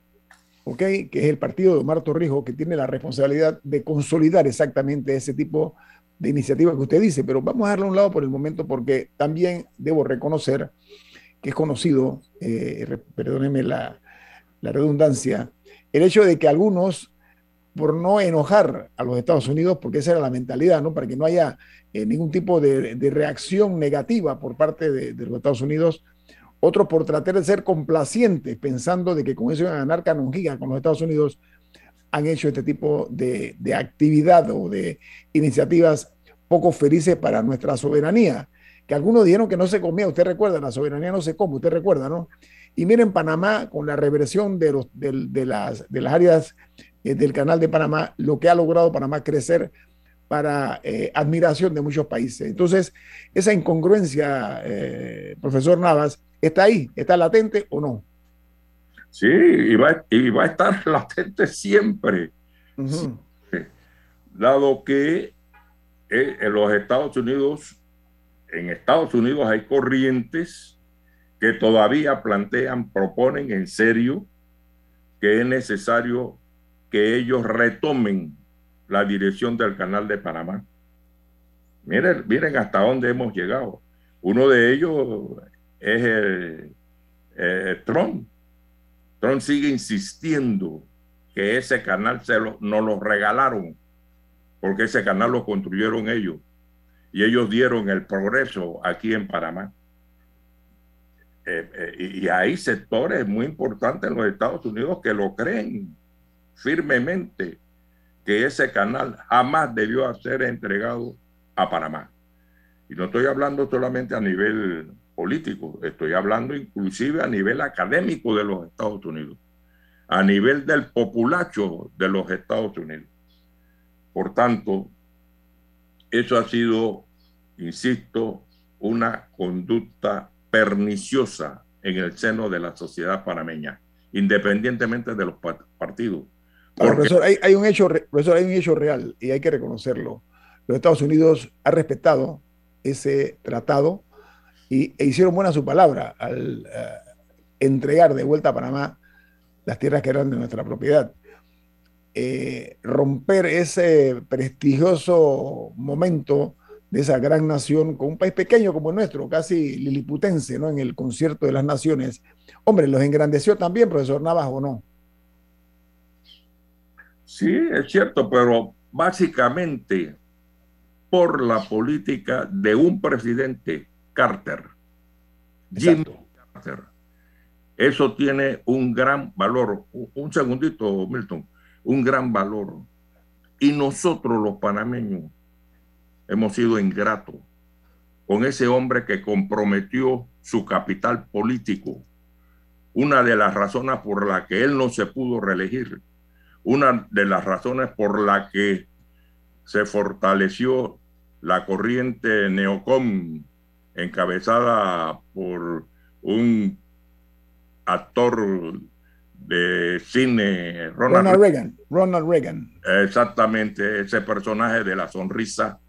S2: Que es el partido de Omar Torrijos, que tiene la responsabilidad de consolidar exactamente ese tipo de iniciativa que usted dice, pero vamos a darle un lado por el momento porque también debo reconocer que es conocido, eh, perdóneme la, la redundancia, el hecho de que algunos por no enojar a los Estados Unidos, porque esa era la mentalidad, ¿no? Para que no haya eh, ningún tipo de, reacción negativa por parte de, los Estados Unidos. Otros por tratar de ser complacientes, pensando de que con eso iban a ganar canonjía con los Estados Unidos, han hecho este tipo de, de actividad o de iniciativas poco felices para nuestra soberanía. Que algunos dijeron que no se comía, usted recuerda, la soberanía no se come, usted recuerda, ¿no? Y miren Panamá con la reversión de, los, de, las, de las áreas eh, del Canal de Panamá, lo que ha logrado Panamá crecer para eh, admiración de muchos países. Entonces, esa incongruencia, eh, profesor Navas, ¿está ahí? ¿Está latente o no?
S5: Sí, y va, y va a estar latente siempre. Dado que en los Estados Unidos, en Estados Unidos hay corrientes que todavía plantean, proponen en serio que es necesario que ellos retomen la dirección del canal de Panamá. Miren, miren hasta dónde hemos llegado. Uno de ellos es el, eh, Trump. Trump sigue insistiendo que ese canal se lo, nos lo regalaron, porque ese canal lo construyeron ellos y ellos dieron el progreso aquí en Panamá. Eh, eh, y hay sectores muy importantes en los Estados Unidos que lo creen firmemente que ese canal jamás debió ser entregado a Panamá. Y no estoy hablando solamente a nivel político, estoy hablando inclusive a nivel académico de los Estados Unidos, a nivel del populacho de los Estados Unidos. Por tanto, eso ha sido, insisto, una conducta perniciosa en el seno de la sociedad panameña, independientemente de los partidos
S2: profesor, hay, un hecho, profesor, hay un hecho real y hay que reconocerlo. Los Estados Unidos han respetado ese tratado y, e hicieron buena su palabra al eh, entregar de vuelta a Panamá las tierras que eran de nuestra propiedad. Eh, romper ese prestigioso momento de esa gran nación con un país pequeño como el nuestro, casi liliputense, ¿no? En el concierto de las naciones. Hombre, los engrandeció también, profesor Navas, ¿o no?
S5: Sí, es cierto, pero básicamente por la política de un presidente, Carter. Eso tiene un gran valor. Un segundito, Milton. Un gran valor. Y nosotros los panameños hemos sido ingratos con ese hombre que comprometió su capital político. Una de las razones por la que él no se pudo reelegir una de las razones por la que se fortaleció la corriente neocom encabezada por un actor de cine,
S2: Ronald, Reagan. Ronald Reagan.
S5: Exactamente, ese personaje de la sonrisa,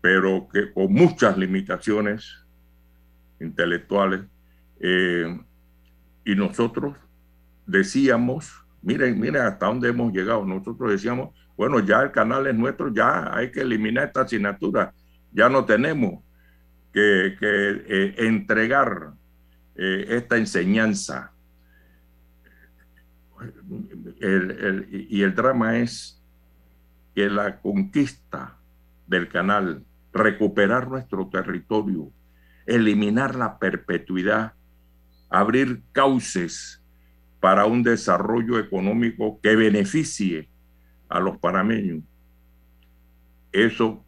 S5: pero que con muchas limitaciones intelectuales. Eh, y nosotros decíamos Miren, miren hasta dónde hemos llegado. Nosotros decíamos, bueno, ya el canal es nuestro, ya hay que eliminar esta asignatura, ya no tenemos que, eh, entregar eh, esta enseñanza. y el drama es que la conquista del canal, recuperar nuestro territorio, eliminar la perpetuidad, abrir cauces para un desarrollo económico que beneficie a los panameños. Eso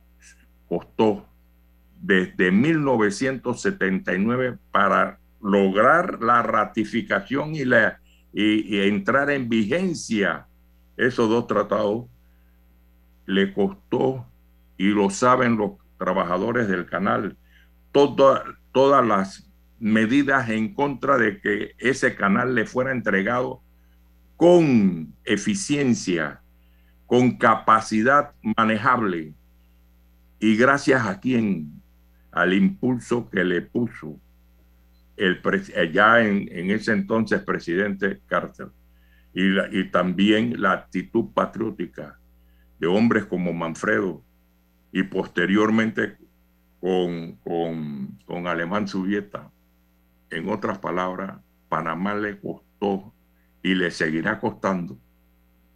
S5: costó desde 1979 para lograr la ratificación y, la, y, entrar en vigencia esos dos tratados, le costó, y lo saben los trabajadores del canal, todas las medidas en contra de que ese canal le fuera entregado con eficiencia, con capacidad manejable. Y gracias a quien, al impulso que le puso el ya en, ese entonces presidente Carter y, y también la actitud patriótica de hombres como Manfredo y posteriormente con, con, con Alemán Subieta. En otras palabras, Panamá le costó y le seguirá costando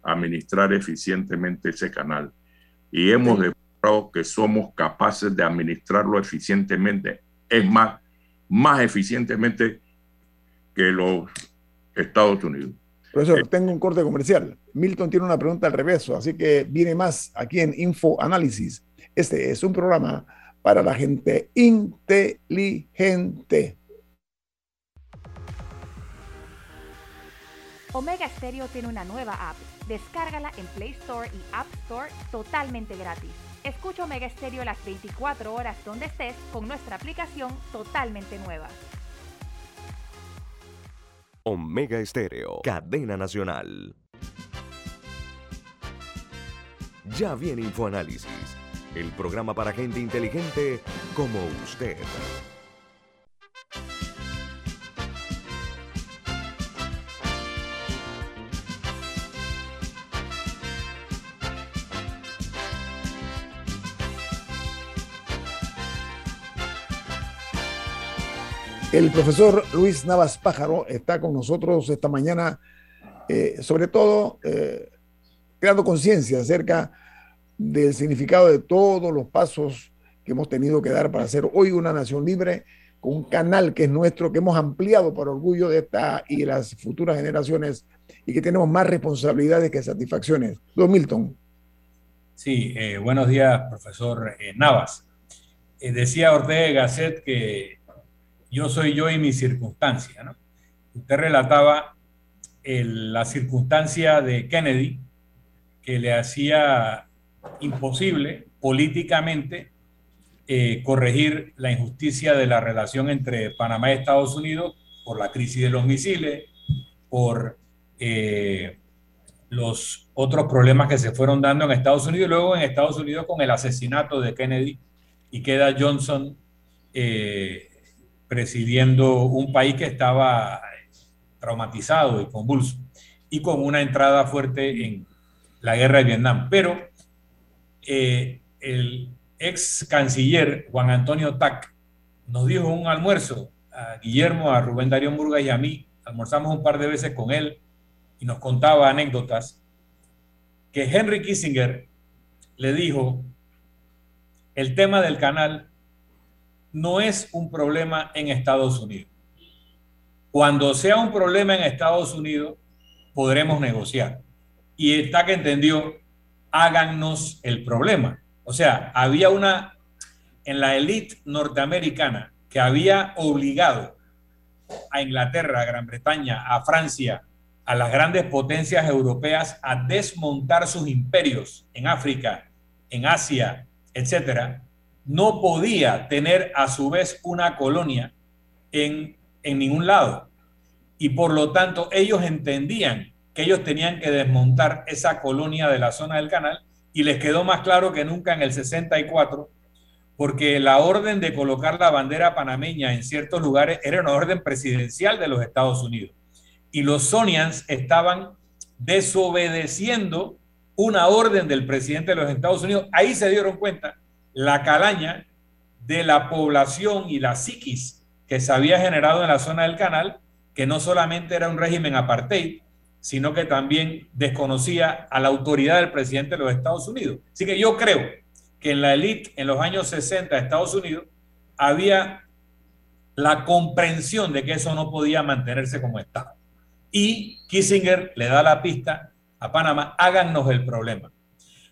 S5: administrar eficientemente ese canal. Y hemos demostrado que somos capaces de administrarlo eficientemente. Es más, más eficientemente que los Estados Unidos.
S2: Profesor, tengo un corte comercial. Milton tiene una pregunta al revés, así que viene más aquí en Info Análisis. Este es un programa para la gente inteligente.
S6: Omega Stereo tiene una nueva app. Descárgala en Play Store y App Store totalmente gratis. Escucha Omega Stereo las 24 horas donde estés con nuestra aplicación totalmente nueva.
S1: Omega Estéreo, cadena nacional. Ya viene InfoAnálisis, el programa para gente inteligente como usted.
S2: El profesor Luis Navas Pájaro está con nosotros esta mañana, eh, sobre todo eh, creando conciencia acerca del significado de todos los pasos que hemos tenido que dar para ser hoy una nación libre, con un canal que es nuestro, que hemos ampliado por orgullo de esta y las futuras generaciones y que tenemos más responsabilidades que satisfacciones. Don Milton.
S3: Sí, eh, buenos días, profesor Navas. decía Ortega Gasset que yo soy yo y mi circunstancia. ¿no? Usted relataba la circunstancia de Kennedy que le hacía imposible políticamente eh, corregir la injusticia de la relación entre Panamá y Estados Unidos por la crisis de los misiles, por eh, los otros problemas que se fueron dando en Estados Unidos y luego en Estados Unidos con el asesinato de Kennedy y queda Johnson eh, presidiendo un país que estaba traumatizado y convulso y con una entrada fuerte en la guerra de Vietnam. Pero eh, el ex canciller Juan Antonio Tac nos dijo un almuerzo a Guillermo, a Rubén Darío Murga y a mí, almorzamos un par de veces con él y nos contaba anécdotas, que Henry Kissinger le dijo, el tema del canal no es un problema en Estados Unidos. Cuando sea un problema en Estados Unidos, podremos negociar. Y está que entendió, háganos el problema. O sea, había una, en la élite norteamericana, que había obligado a Inglaterra, a Gran Bretaña, a Francia, a las grandes potencias europeas a desmontar sus imperios en África, en Asia, etcétera, no podía tener a su vez una colonia en, ningún lado. Y por lo tanto ellos entendían que ellos tenían que desmontar esa colonia de la zona del canal y les quedó más claro que nunca en el 64, porque la orden de colocar la bandera panameña en ciertos lugares era una orden presidencial de los Estados Unidos. Y los Sonians estaban desobedeciendo una orden del presidente de los Estados Unidos. Ahí se dieron cuenta la calaña de la población y la psiquis que se había generado en la zona del canal, que no solamente era un régimen apartheid, sino que también desconocía a la autoridad del presidente de los Estados Unidos. Así que yo creo que en la élite en los años 60 de Estados Unidos había la comprensión de que eso no podía mantenerse como estaba. Y Kissinger le da la pista a Panamá, háganos el problema.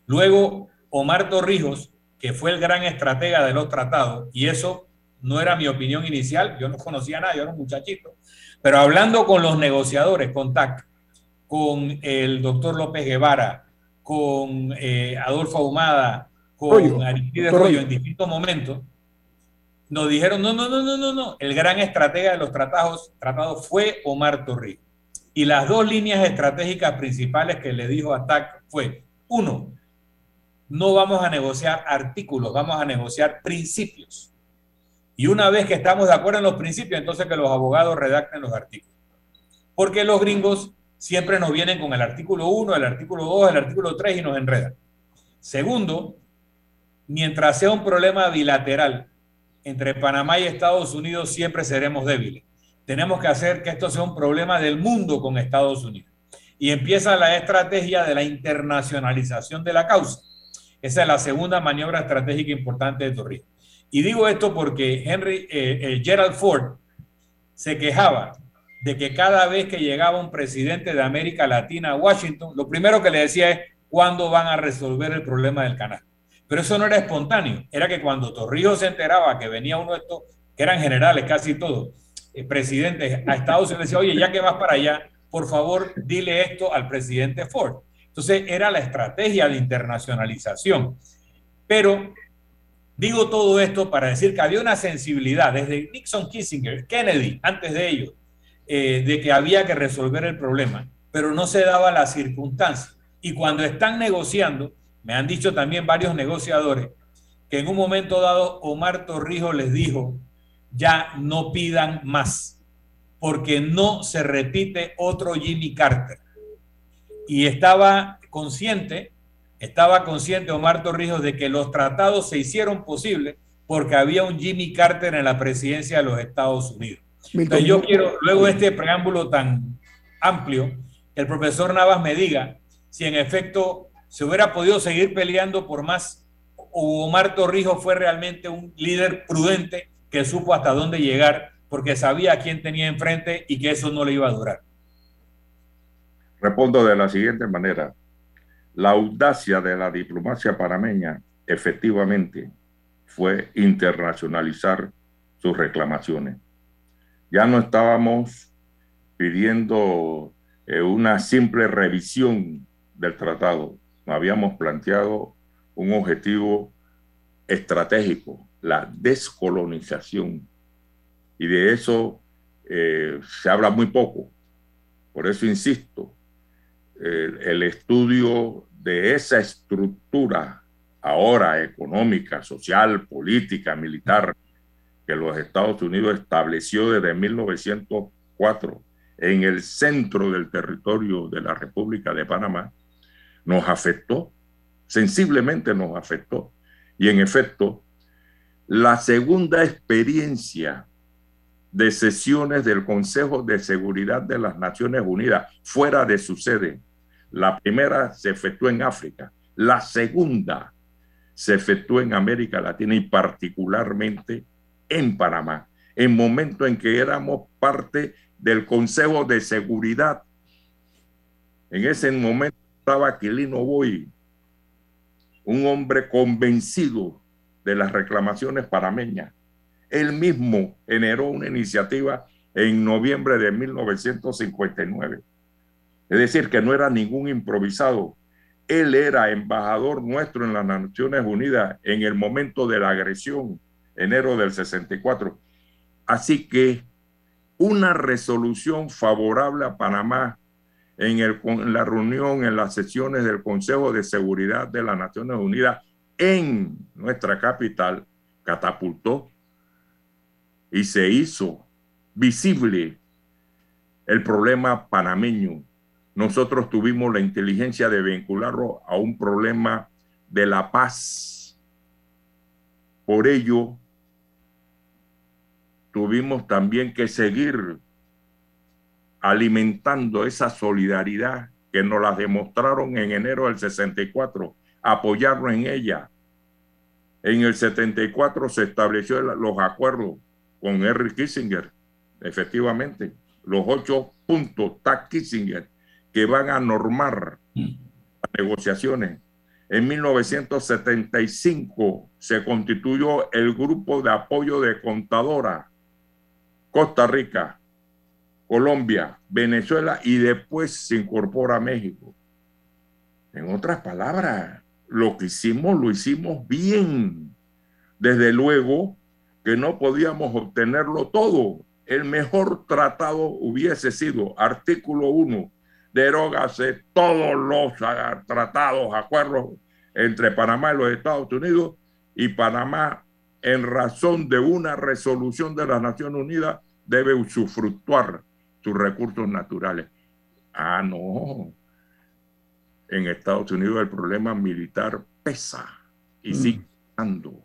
S3: Luego, Omar Torrijos, que fue el gran estratega de los tratados, y eso no era mi opinión inicial, yo no conocía a nadie, yo era un muchachito, pero hablando con los negociadores, con TAC, con el doctor López Guevara, con eh, Adolfo Ahumada, con Aristide Rollo en distintos momentos, nos dijeron, no, no, no, no, no, no, el gran estratega de los tratados, tratados fue Omar Torrijos. Y las dos líneas estratégicas principales que le dijo a TAC fue, uno, no vamos a negociar artículos, vamos a negociar principios. Y una vez que estamos de acuerdo en los principios, entonces que los abogados redacten los artículos. Porque los gringos siempre nos vienen con el artículo 1, el artículo 2, el artículo 3 y nos enredan. Segundo, mientras sea un problema bilateral entre Panamá y Estados Unidos, siempre seremos débiles. Tenemos que hacer que esto sea un problema del mundo con Estados Unidos. Y empieza la estrategia de la internacionalización de la causa. Esa es la segunda maniobra estratégica importante de Torrijos. Y digo esto porque Henry eh, eh, Gerald Ford se quejaba de que cada vez que llegaba un presidente de América Latina a Washington, lo primero que le decía es cuándo van a resolver el problema del canal. Pero eso no era espontáneo, era que cuando Torrijos se enteraba que venía uno de estos, que eran generales casi todos, eh, presidentes a Estados Unidos, decía, oye, ya que vas para allá, por favor, dile esto al presidente Ford. Entonces era la estrategia de internacionalización. Pero digo todo esto para decir que había una sensibilidad desde Nixon, Kissinger, Kennedy, antes de ellos, eh, de que había que resolver el problema, pero no se daba la circunstancia. Y cuando están negociando, me han dicho también varios negociadores, que en un momento dado Omar Torrijos les dijo, ya no pidan más, porque no se repite otro Jimmy Carter y estaba consciente, estaba consciente Omar Torrijos de que los tratados se hicieron posibles porque había un Jimmy Carter en la presidencia de los Estados Unidos. Entonces yo quiero, luego de este preámbulo tan amplio, que el profesor Navas me diga si en efecto se hubiera podido seguir peleando por más o Omar Torrijos fue realmente un líder prudente que supo hasta dónde llegar porque sabía a quién tenía enfrente y que eso no le iba a durar.
S5: Respondo de la siguiente manera. La audacia de la diplomacia panameña efectivamente fue internacionalizar sus reclamaciones. Ya no estábamos pidiendo eh, una simple revisión del tratado, habíamos planteado un objetivo estratégico, la descolonización. Y de eso eh, se habla muy poco. Por eso insisto, el, estudio de esa estructura ahora económica, social, política, militar, que los Estados Unidos estableció desde 1904 en el centro del territorio de la República de Panamá, nos afectó, sensiblemente nos afectó. Y en efecto, la segunda experiencia de sesiones del Consejo de Seguridad de las Naciones Unidas fuera de su sede la primera se efectuó en África, la segunda se efectuó en América Latina y particularmente en Panamá, en momento en que éramos parte del Consejo de Seguridad. En ese momento estaba Aquilino Boy, un hombre convencido de las reclamaciones panameñas. Él mismo generó una iniciativa en noviembre de 1959 es decir, que no era ningún improvisado. Él era embajador nuestro en las Naciones Unidas en el momento de la agresión, enero del 64. Así que una resolución favorable a Panamá en, en la reunión, en las sesiones del Consejo de Seguridad de las Naciones Unidas en nuestra capital, catapultó y se hizo visible el problema panameño nosotros tuvimos la inteligencia de vincularlo a un problema de la paz. Por ello, tuvimos también que seguir alimentando esa solidaridad que nos la demostraron en enero del 64, apoyarlo en ella. En el 74 se estableció los acuerdos con Henry Kissinger, efectivamente, los ocho puntos TAC Kissinger que van a normar las negociaciones. En 1975 se constituyó el grupo de apoyo de contadora Costa Rica, Colombia, Venezuela y después se incorpora a México. En otras palabras, lo que hicimos lo hicimos bien. Desde luego que no podíamos obtenerlo todo. El mejor tratado hubiese sido artículo 1, derógase todos los tratados, acuerdos entre Panamá y los Estados Unidos y Panamá en razón de una resolución de las Naciones Unidas debe usufructuar sus recursos naturales. Ah, no. En Estados Unidos el problema militar pesa y mm. sigue pesando.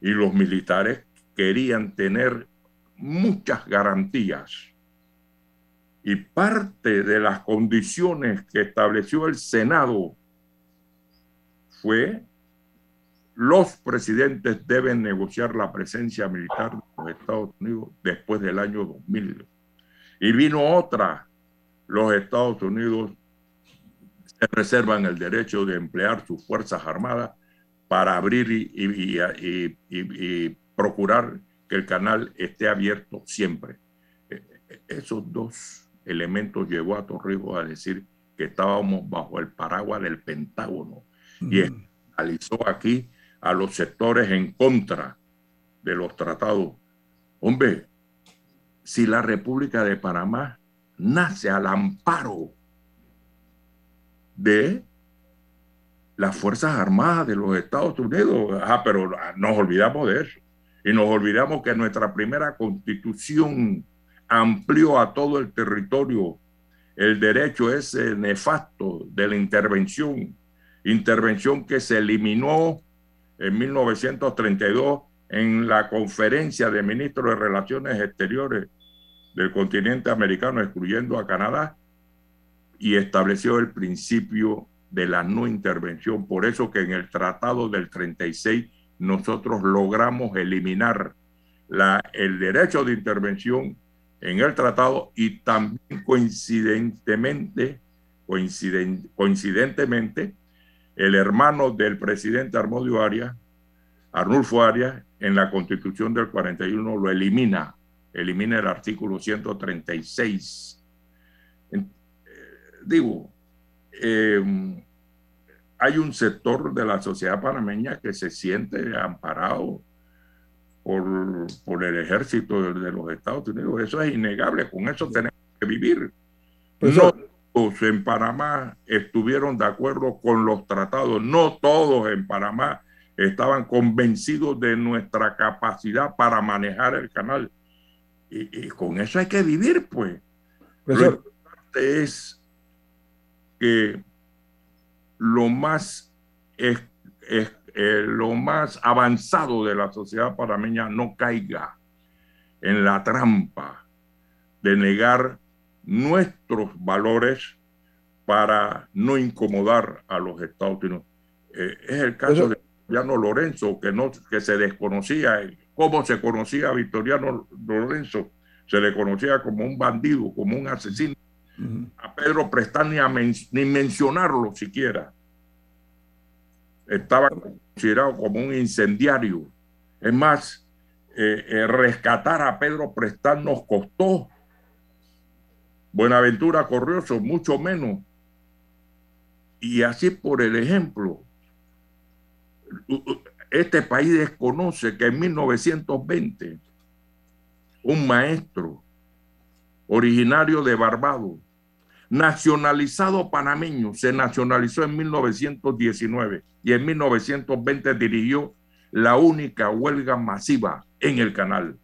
S5: Y los militares querían tener muchas garantías. Y parte de las condiciones que estableció el Senado fue los presidentes deben negociar la presencia militar de los Estados Unidos después del año 2000. Y vino otra, los Estados Unidos se reservan el derecho de emplear sus Fuerzas Armadas para abrir y, procurar que el canal esté abierto siempre. E, e, esos dos elementos llevó a Torrijos a decir que estábamos bajo el paraguas del Pentágono y analizó aquí a los sectores en contra de los tratados. Hombre, si la República de Panamá nace al amparo de las Fuerzas Armadas de los Estados Unidos, ah, pero nos olvidamos de eso. Y nos olvidamos que nuestra primera constitución amplió a todo el territorio el derecho ese nefasto de la intervención, intervención que se eliminó en 1932 en la conferencia de ministros de Relaciones Exteriores del continente americano, excluyendo a Canadá, y estableció el principio de la no intervención. Por eso que en el Tratado del 36 nosotros logramos eliminar la, el derecho de intervención en el tratado y también coincidentemente, coincidentemente el hermano del presidente Armodio Arias, Arnulfo Arias, en la constitución del 41 lo elimina, elimina el artículo 136. Eh, digo, em, hay un sector de la sociedad panameña que se siente amparado por, por el ejército de, los Estados Unidos. Eso es innegable, con eso tenemos que vivir. no en Panamá estuvieron de acuerdo con los tratados, no todos en Panamá estaban convencidos de nuestra capacidad para manejar el canal. Y, con eso hay que vivir, pues. Lo importante es que lo más, es, eh, lo más avanzado de la sociedad panameña no caiga en la trampa de negar nuestros valores para no incomodar a los Estados Unidos. Eh, es el caso de Victoriano Lorenzo, que, no, que se desconocía cómo se conocía a Victoriano Lorenzo. Se le conocía como un bandido, como un asesino. A Pedro Prestán ni, ni mencionarlo siquiera. Estaba considerado como un incendiario. Es más, eh, eh, rescatar a Pedro Prestán nos costó Buenaventura Corrioso, mucho menos. Y así por el ejemplo, este país desconoce que en 1920 un maestro originario de Barbados, nacionalizado panameño, se nacionalizó en 1919 y en 1920 dirigió la única huelga masiva en el canal.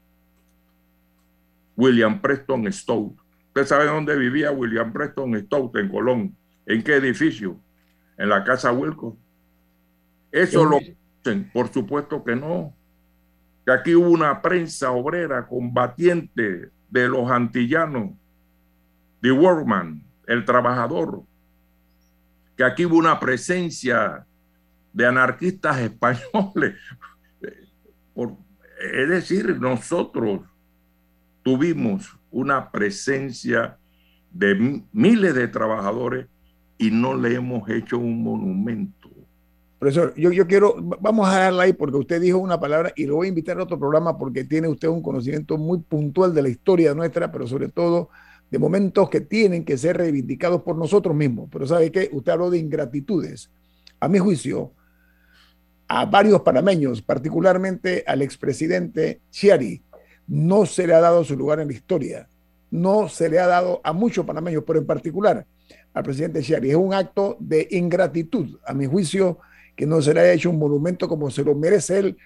S5: William Preston Stout Usted sabe dónde vivía William Preston Stout en Colón. ¿En qué edificio? En la casa Wilco. Eso lo dicen, por supuesto que no. Que aquí hubo una prensa obrera combatiente de los antillanos, de workman, el trabajador. Que aquí hubo una presencia de anarquistas españoles. es decir, nosotros tuvimos una presencia de miles de trabajadores y no le hemos hecho un monumento.
S2: Profesor, yo, yo quiero, vamos a darla ahí porque usted dijo una palabra y lo voy a invitar a otro programa porque tiene usted un conocimiento muy puntual de la historia nuestra, pero sobre todo de momentos que tienen que ser reivindicados por nosotros mismos. Pero ¿sabe qué? Usted habló de ingratitudes. A mi juicio, a varios panameños, particularmente al expresidente Chiari, no se le ha dado su lugar en la historia. No se le ha dado a muchos panameños, pero en particular al presidente Chiari. Es un acto de ingratitud, a mi juicio, que no se le haya hecho un monumento como se lo merece él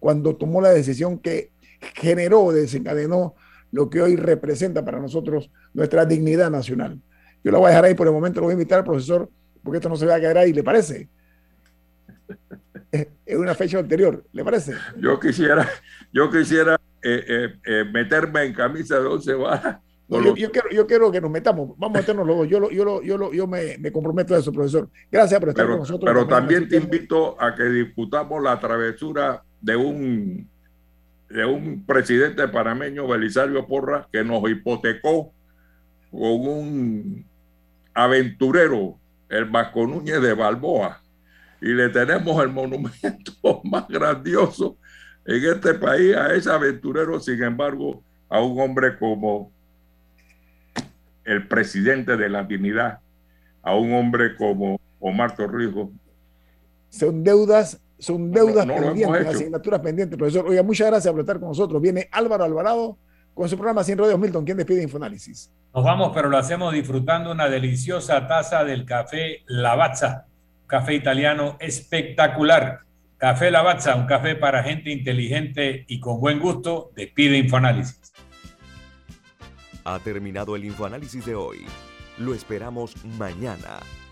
S2: cuando tomó la decisión que generó, desencadenó lo que hoy representa para nosotros nuestra dignidad nacional. Yo la voy a dejar ahí por el momento, lo voy a invitar al profesor, porque esto no se va a quedar ahí, ¿le parece? Es una fecha anterior, ¿le parece?
S5: Yo quisiera, yo quisiera eh, eh, eh, meterme en camisa de once varas
S2: yo, quiero, yo quiero que nos metamos, vamos a meternos luego. Yo, yo, yo, yo me, me, comprometo a eso, profesor. Gracias por estar
S5: con
S2: nosotros.
S5: Pero también te invito a que disputamos la travesura de un, de un presidente panameño, Belisario Porra, que nos hipotecó con un aventurero, el Vasco Núñez de Balboa. Y le tenemos el monumento más grandioso en este país a ese aventurero, sin embargo, a un hombre como el presidente de la dignidad a un hombre como Omar Torrijos.
S2: Son deudas, son deudas pendientes, asignaturas pendientes, profesor. Oiga, muchas gracias por estar con nosotros. Viene Álvaro Alvarado con su programa Sin Radios Milton. ¿Quién despide Infoanálisis?
S3: Nos vamos, pero lo hacemos disfrutando una deliciosa taza del café Lavazza, café italiano espectacular. Café Lavazza, un café para gente inteligente y con buen gusto. Despide Infoanálisis.
S1: Ha terminado el infoanálisis de hoy. Lo esperamos mañana